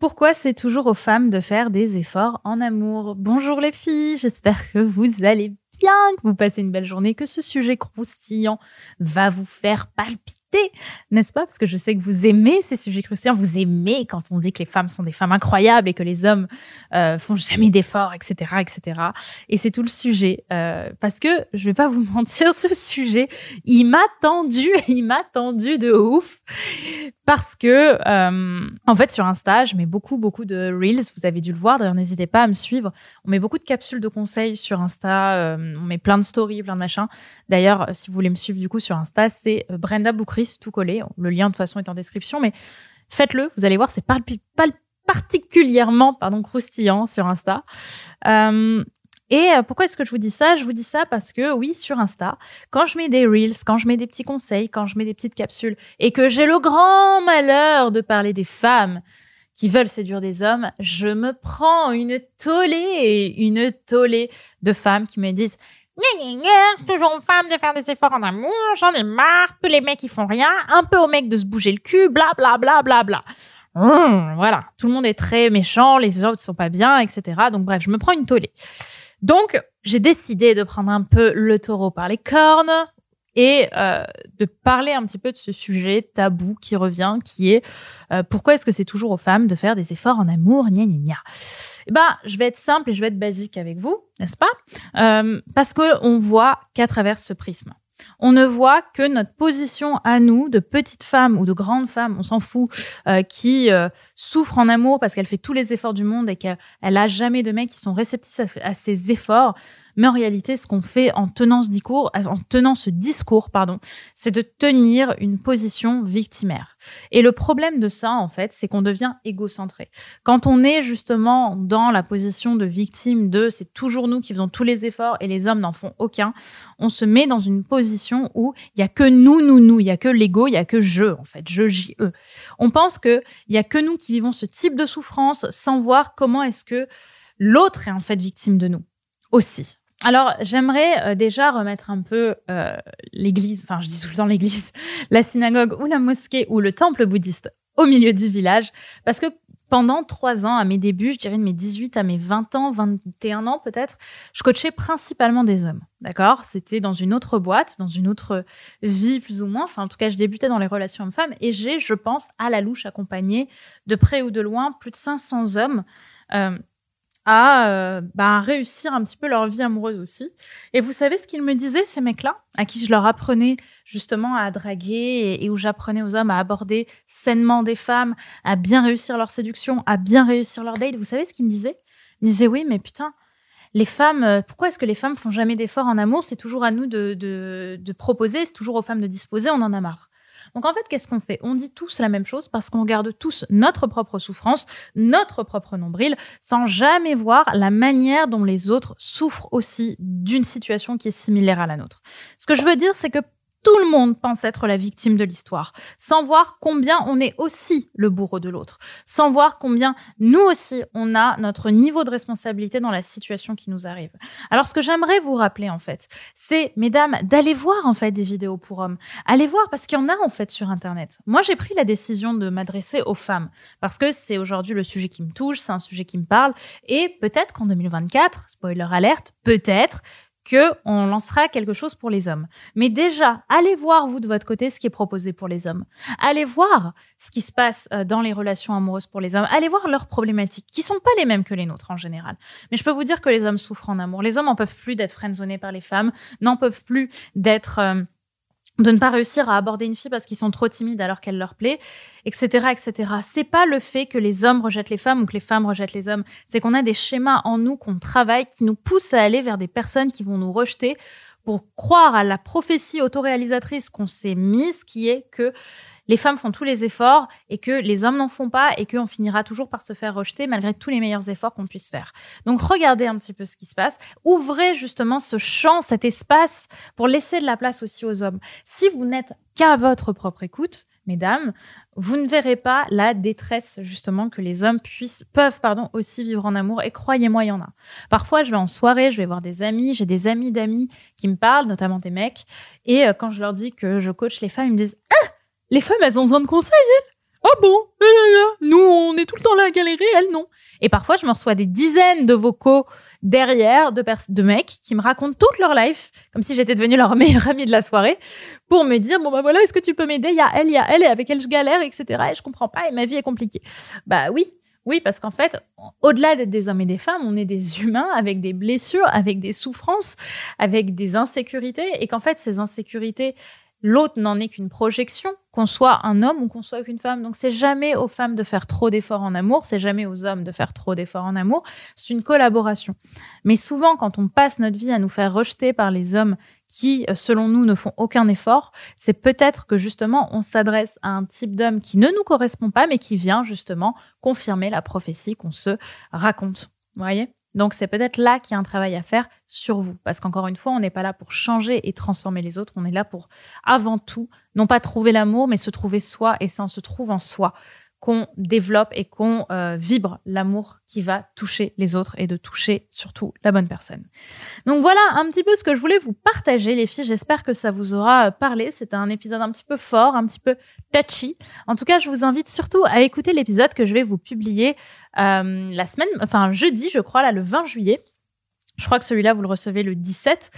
Pourquoi c'est toujours aux femmes de faire des efforts en amour? Bonjour les filles, j'espère que vous allez que vous passez une belle journée, que ce sujet croustillant va vous faire palpiter n'est-ce pas? Parce que je sais que vous aimez ces sujets cruciaux, vous aimez quand on dit que les femmes sont des femmes incroyables et que les hommes euh, font jamais d'efforts, etc., etc. Et c'est tout le sujet. Euh, parce que je vais pas vous mentir, ce sujet, il m'a tendu, il m'a tendu de ouf. Parce que, euh, en fait, sur Insta, je mets beaucoup, beaucoup de reels. Vous avez dû le voir. D'ailleurs, n'hésitez pas à me suivre. On met beaucoup de capsules de conseils sur Insta. Euh, on met plein de stories, plein de machins. D'ailleurs, si vous voulez me suivre du coup sur Insta, c'est Brenda Boukri tout collé. Le lien de toute façon est en description, mais faites-le. Vous allez voir, c'est pas, particulièrement pardon croustillant sur Insta. Euh, et euh, pourquoi est-ce que je vous dis ça? Je vous dis ça parce que oui, sur Insta, quand je mets des reels, quand je mets des petits conseils, quand je mets des petites capsules, et que j'ai le grand malheur de parler des femmes qui veulent séduire des hommes, je me prends une tollée, une tollée de femmes qui me disent c'est toujours aux femmes de faire des efforts en amour, j'en ai marre, tous les mecs ils font rien, un peu aux mecs de se bouger le cul, bla bla bla bla bla. Hum, voilà, tout le monde est très méchant, les autres sont pas bien, etc. Donc bref, je me prends une tollée. Donc j'ai décidé de prendre un peu le taureau par les cornes et euh, de parler un petit peu de ce sujet tabou qui revient, qui est euh, pourquoi est-ce que c'est toujours aux femmes de faire des efforts en amour, gna gna gna. Eh ben, je vais être simple et je vais être basique avec vous, n'est-ce pas? Euh, Parce que on voit qu'à travers ce prisme. On ne voit que notre position à nous, de petites femmes ou de grandes femmes, on s'en fout, euh, qui euh, souffrent en amour parce qu'elle fait tous les efforts du monde et qu'elle a jamais de mecs qui sont réceptifs à, à ses efforts. Mais en réalité, ce qu'on fait en tenant ce discours, en tenant ce discours, pardon, c'est de tenir une position victimaire. Et le problème de ça, en fait, c'est qu'on devient égocentré. Quand on est justement dans la position de victime de c'est toujours nous qui faisons tous les efforts et les hommes n'en font aucun, on se met dans une position où il y a que nous, nous, nous, il y a que l'ego, il y a que je, en fait, je, j, eux. On pense que il y a que nous qui vivons ce type de souffrance sans voir comment est-ce que l'autre est en fait victime de nous aussi. Alors, j'aimerais euh, déjà remettre un peu euh, l'église, enfin, je dis tout le temps l'église, la synagogue ou la mosquée ou le temple bouddhiste au milieu du village, parce que pendant trois ans, à mes débuts, je dirais de mes 18 à mes 20 ans, 21 ans peut-être, je coachais principalement des hommes. D'accord? C'était dans une autre boîte, dans une autre vie plus ou moins. Enfin, en tout cas, je débutais dans les relations hommes-femmes et j'ai, je pense, à la louche accompagné de près ou de loin plus de 500 hommes. Euh, à euh, bah, réussir un petit peu leur vie amoureuse aussi. Et vous savez ce qu'ils me disaient, ces mecs-là, à qui je leur apprenais justement à draguer et, où j'apprenais aux hommes à aborder sainement des femmes, à bien réussir leur séduction, à bien réussir leur date. Vous savez ce qu'ils me disaient? Ils me disaient oui, mais putain, les femmes, euh, pourquoi est-ce que les femmes font jamais d'efforts en amour? C'est toujours à nous de, de, de proposer, c'est toujours aux femmes de disposer, on en a marre. Donc en fait, qu'est-ce qu'on fait? On dit tous la même chose parce qu'on garde tous notre propre souffrance, notre propre nombril, sans jamais voir la manière dont les autres souffrent aussi d'une situation qui est similaire à la nôtre. Ce que je veux dire, c'est que tout le monde pense être la victime de l'histoire, sans voir combien on est aussi le bourreau de l'autre, sans voir combien nous aussi on a notre niveau de responsabilité dans la situation qui nous arrive. Alors ce que j'aimerais vous rappeler en fait, c'est mesdames d'aller voir en fait des vidéos pour hommes, allez voir parce qu'il y en a en fait sur internet. Moi j'ai pris la décision de m'adresser aux femmes parce que c'est aujourd'hui le sujet qui me touche, c'est un sujet qui me parle et peut-être qu'en 2024, spoiler alerte, peut-être que on lancera quelque chose pour les hommes. Mais déjà, allez voir vous de votre côté ce qui est proposé pour les hommes. Allez voir ce qui se passe euh, dans les relations amoureuses pour les hommes. Allez voir leurs problématiques qui sont pas les mêmes que les nôtres en général. Mais je peux vous dire que les hommes souffrent en amour. Les hommes en peuvent plus d'être friendzonés par les femmes, n'en peuvent plus d'être euh, de ne pas réussir à aborder une fille parce qu'ils sont trop timides alors qu'elle leur plaît, etc., etc. C'est pas le fait que les hommes rejettent les femmes ou que les femmes rejettent les hommes. C'est qu'on a des schémas en nous qu'on travaille qui nous poussent à aller vers des personnes qui vont nous rejeter pour croire à la prophétie autoréalisatrice qu'on s'est mise, qui est que les femmes font tous les efforts et que les hommes n'en font pas et qu'on finira toujours par se faire rejeter malgré tous les meilleurs efforts qu'on puisse faire. Donc regardez un petit peu ce qui se passe. Ouvrez justement ce champ, cet espace pour laisser de la place aussi aux hommes. Si vous n'êtes qu'à votre propre écoute, mesdames, vous ne verrez pas la détresse justement que les hommes puissent peuvent pardon aussi vivre en amour et croyez-moi il y en a. Parfois je vais en soirée, je vais voir des amis, j'ai des amis d'amis qui me parlent notamment des mecs et euh, quand je leur dis que je coach les femmes, ils me disent "Ah, les femmes, elles ont besoin de conseils. Oh bon Nous, on est tout le temps là à galérer, elle non. Et parfois, je me reçois des dizaines de vocaux derrière de, de mecs qui me racontent toute leur life, comme si j'étais devenue leur meilleure amie de la soirée, pour me dire, bon bah voilà, est-ce que tu peux m'aider? Il y a elle, il y a elle, et avec elle je galère, etc. Et je comprends pas, et ma vie est compliquée. Bah oui, oui, parce qu'en fait, au-delà d'être des hommes et des femmes, on est des humains avec des blessures, avec des souffrances, avec des insécurités, et qu'en fait, ces insécurités, L'autre n'en est qu'une projection, qu'on soit un homme ou qu'on soit qu'une femme. Donc c'est jamais aux femmes de faire trop d'efforts en amour, c'est jamais aux hommes de faire trop d'efforts en amour. C'est une collaboration. Mais souvent, quand on passe notre vie à nous faire rejeter par les hommes qui, euh, selon nous, ne font aucun effort, c'est peut-être que justement on s'adresse à un type d'homme qui ne nous correspond pas, mais qui vient justement confirmer la prophétie qu'on se raconte. Vous voyez? Donc c'est peut-être là qu'il y a un travail à faire sur vous. Parce qu'encore une fois, on n'est pas là pour changer et transformer les autres, on est là pour avant tout, non pas trouver l'amour, mais se trouver soi, et c'est en se trouvant soi qu'on développe et qu'on euh, vibre l'amour qui va toucher les autres et de toucher surtout la bonne personne. Donc voilà un petit peu ce que je voulais vous partager les filles. J'espère que ça vous aura parlé. C'était un épisode un petit peu fort, un petit peu touchy. En tout cas, je vous invite surtout à écouter l'épisode que je vais vous publier euh, la semaine, enfin jeudi, je crois, là le 20 juillet. Je crois que celui-là, vous le recevez le 17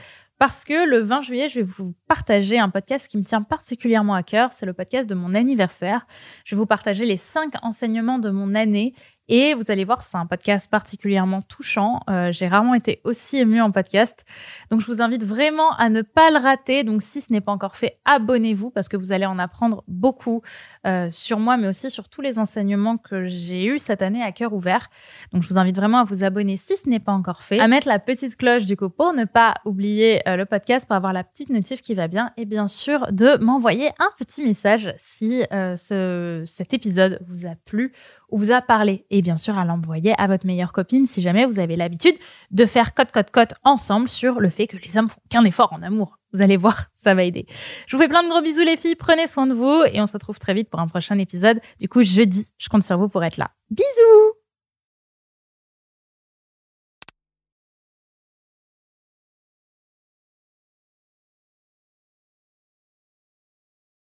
parce que le 20 juillet, je vais vous partager un podcast qui me tient particulièrement à cœur. C'est le podcast de mon anniversaire. Je vais vous partager les cinq enseignements de mon année et vous allez voir, c'est un podcast particulièrement touchant. Euh, j'ai rarement été aussi émue en podcast. Donc, je vous invite vraiment à ne pas le rater. Donc, si ce n'est pas encore fait, abonnez-vous parce que vous allez en apprendre beaucoup euh, sur moi, mais aussi sur tous les enseignements que j'ai eus cette année à cœur ouvert. Donc, je vous invite vraiment à vous abonner si ce n'est pas encore fait, à mettre la petite cloche du coup pour ne pas oublier euh, le podcast, pour avoir la petite notif qui va bien et bien sûr de m'envoyer un petit message si ce, cet épisode vous a plu ou vous a parlé. Bien sûr, à l'envoyer à votre meilleure copine si jamais vous avez l'habitude de faire cote, cote, cote ensemble sur le fait que les hommes font qu'un effort en amour. Vous allez voir, ça va aider. Je vous fais plein de gros bisous les filles, prenez soin de vous et on se retrouve très vite pour un prochain épisode. Du coup, jeudi, je compte sur vous pour être là. Bisous